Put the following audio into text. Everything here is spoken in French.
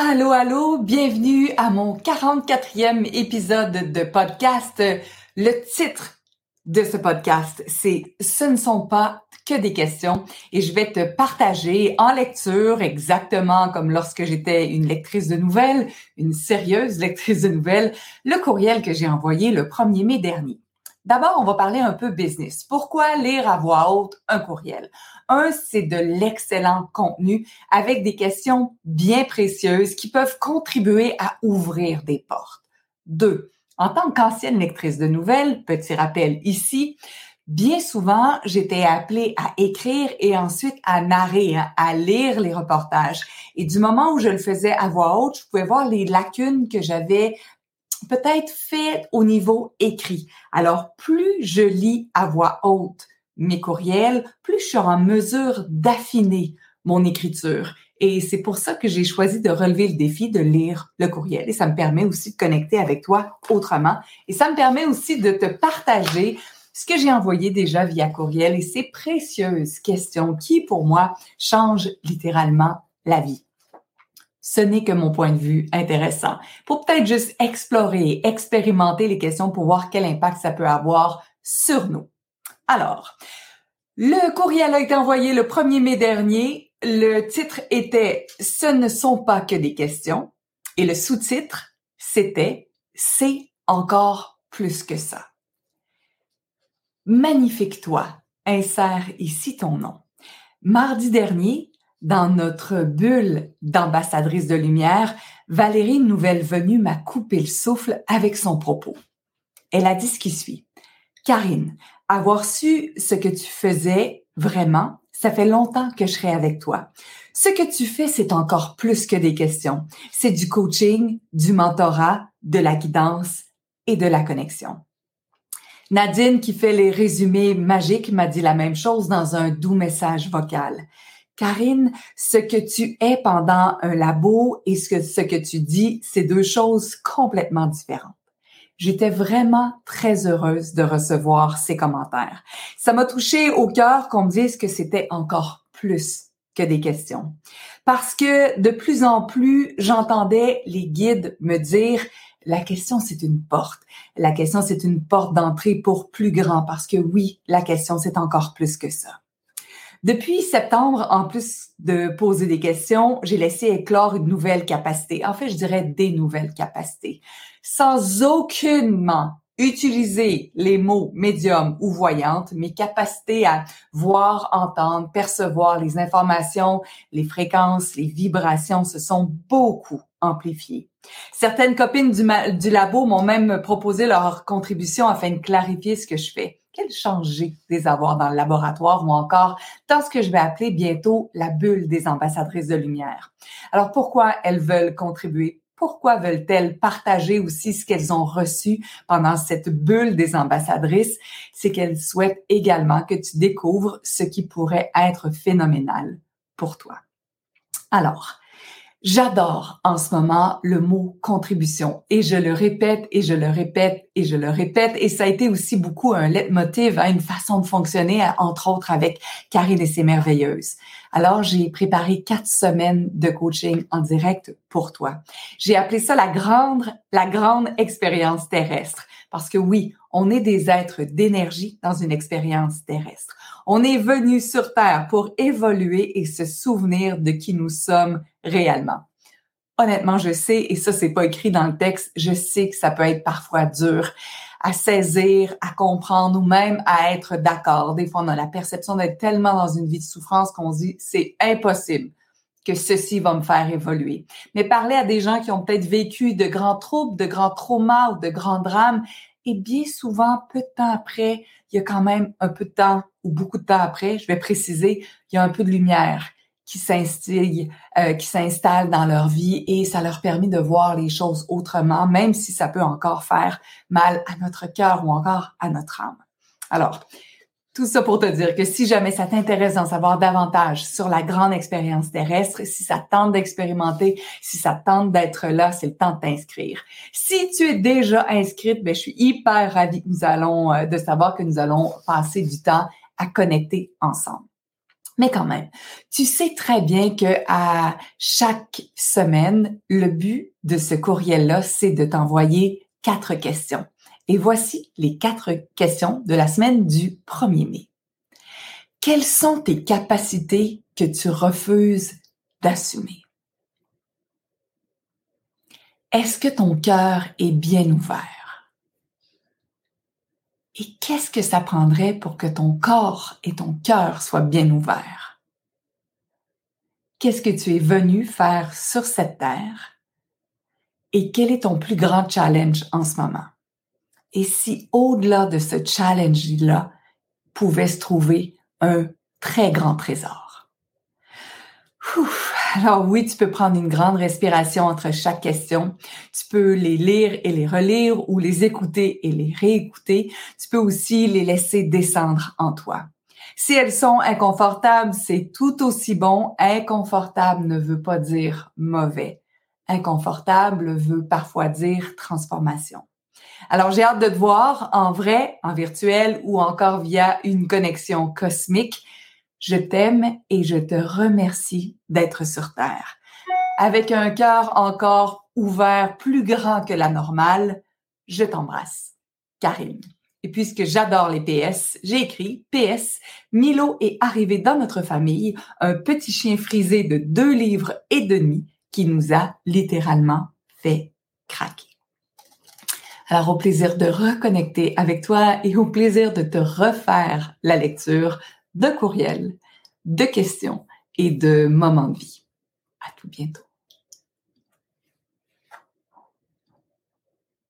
Allô, allô, bienvenue à mon 44e épisode de podcast. Le titre de ce podcast, c'est Ce ne sont pas que des questions et je vais te partager en lecture, exactement comme lorsque j'étais une lectrice de nouvelles, une sérieuse lectrice de nouvelles, le courriel que j'ai envoyé le 1er mai dernier. D'abord, on va parler un peu business. Pourquoi lire à voix haute un courriel? Un, c'est de l'excellent contenu avec des questions bien précieuses qui peuvent contribuer à ouvrir des portes. Deux, en tant qu'ancienne lectrice de nouvelles, petit rappel ici, bien souvent, j'étais appelée à écrire et ensuite à narrer, hein, à lire les reportages. Et du moment où je le faisais à voix haute, je pouvais voir les lacunes que j'avais peut-être fait au niveau écrit. Alors, plus je lis à voix haute mes courriels, plus je suis en mesure d'affiner mon écriture. Et c'est pour ça que j'ai choisi de relever le défi de lire le courriel. Et ça me permet aussi de connecter avec toi autrement. Et ça me permet aussi de te partager ce que j'ai envoyé déjà via courriel et ces précieuses questions qui, pour moi, changent littéralement la vie ce n'est que mon point de vue intéressant. Pour peut-être juste explorer, expérimenter les questions pour voir quel impact ça peut avoir sur nous. Alors, le courriel a été envoyé le 1er mai dernier. Le titre était Ce ne sont pas que des questions. Et le sous-titre, c'était C'est encore plus que ça. Magnifique toi. Insère ici ton nom. Mardi dernier, dans notre bulle d'ambassadrice de lumière, Valérie, nouvelle venue, m'a coupé le souffle avec son propos. Elle a dit ce qui suit. Karine, avoir su ce que tu faisais vraiment, ça fait longtemps que je serai avec toi. Ce que tu fais, c'est encore plus que des questions. C'est du coaching, du mentorat, de la guidance et de la connexion. Nadine, qui fait les résumés magiques, m'a dit la même chose dans un doux message vocal. Karine, ce que tu es pendant un labo et ce que, ce que tu dis, c'est deux choses complètement différentes. J'étais vraiment très heureuse de recevoir ces commentaires. Ça m'a touché au cœur qu'on me dise que c'était encore plus que des questions. Parce que de plus en plus, j'entendais les guides me dire la question, c'est une porte. La question, c'est une porte d'entrée pour plus grand parce que oui, la question, c'est encore plus que ça. Depuis septembre, en plus de poser des questions, j'ai laissé éclore une nouvelle capacité. En fait, je dirais des nouvelles capacités. Sans aucunement utiliser les mots médium ou voyante, mes capacités à voir, entendre, percevoir les informations, les fréquences, les vibrations se sont beaucoup amplifiées. Certaines copines du, du labo m'ont même proposé leur contribution afin de clarifier ce que je fais quel changer les avoir dans le laboratoire ou encore dans ce que je vais appeler bientôt la bulle des ambassadrices de lumière. Alors pourquoi elles veulent contribuer? Pourquoi veulent-elles partager aussi ce qu'elles ont reçu pendant cette bulle des ambassadrices? C'est qu'elles souhaitent également que tu découvres ce qui pourrait être phénoménal pour toi. Alors, J'adore en ce moment le mot contribution et je le répète et je le répète et je le répète et ça a été aussi beaucoup un leitmotiv, à une façon de fonctionner, entre autres avec Karine et ses merveilleuses. Alors j'ai préparé quatre semaines de coaching en direct pour toi. J'ai appelé ça la grande, la grande expérience terrestre parce que oui, on est des êtres d'énergie dans une expérience terrestre. On est venu sur Terre pour évoluer et se souvenir de qui nous sommes réellement. Honnêtement, je sais, et ça, c'est pas écrit dans le texte, je sais que ça peut être parfois dur à saisir, à comprendre ou même à être d'accord. Des fois, on a la perception d'être tellement dans une vie de souffrance qu'on se dit c'est impossible que ceci va me faire évoluer. Mais parler à des gens qui ont peut-être vécu de grands troubles, de grands traumas ou de grands drames, et bien souvent, peu de temps après, il y a quand même un peu de temps ou beaucoup de temps après, je vais préciser, il y a un peu de lumière qui s'installe, euh, qui s'installe dans leur vie et ça leur permet de voir les choses autrement, même si ça peut encore faire mal à notre cœur ou encore à notre âme. Alors, tout ça pour te dire que si jamais ça t'intéresse d'en savoir davantage sur la grande expérience terrestre, si ça tente d'expérimenter, si ça tente d'être là, c'est le temps de t'inscrire. Si tu es déjà inscrite, ben, je suis hyper ravie que nous allons, euh, de savoir que nous allons passer du temps à connecter ensemble. Mais quand même, tu sais très bien que à chaque semaine, le but de ce courriel-là, c'est de t'envoyer quatre questions. Et voici les quatre questions de la semaine du 1er mai. Quelles sont tes capacités que tu refuses d'assumer? Est-ce que ton cœur est bien ouvert? Et qu'est-ce que ça prendrait pour que ton corps et ton cœur soient bien ouverts? Qu'est-ce que tu es venu faire sur cette terre? Et quel est ton plus grand challenge en ce moment? Et si au-delà de ce challenge-là pouvait se trouver un très grand trésor? Alors oui, tu peux prendre une grande respiration entre chaque question. Tu peux les lire et les relire ou les écouter et les réécouter. Tu peux aussi les laisser descendre en toi. Si elles sont inconfortables, c'est tout aussi bon. Inconfortable ne veut pas dire mauvais. Inconfortable veut parfois dire transformation. Alors, j'ai hâte de te voir en vrai, en virtuel ou encore via une connexion cosmique. Je t'aime et je te remercie d'être sur Terre. Avec un cœur encore ouvert, plus grand que la normale, je t'embrasse. Karine. Et puisque j'adore les PS, j'ai écrit PS, Milo est arrivé dans notre famille, un petit chien frisé de deux livres et demi qui nous a littéralement fait craquer. Alors au plaisir de reconnecter avec toi et au plaisir de te refaire la lecture de courriels, de questions et de moments de vie. À tout bientôt.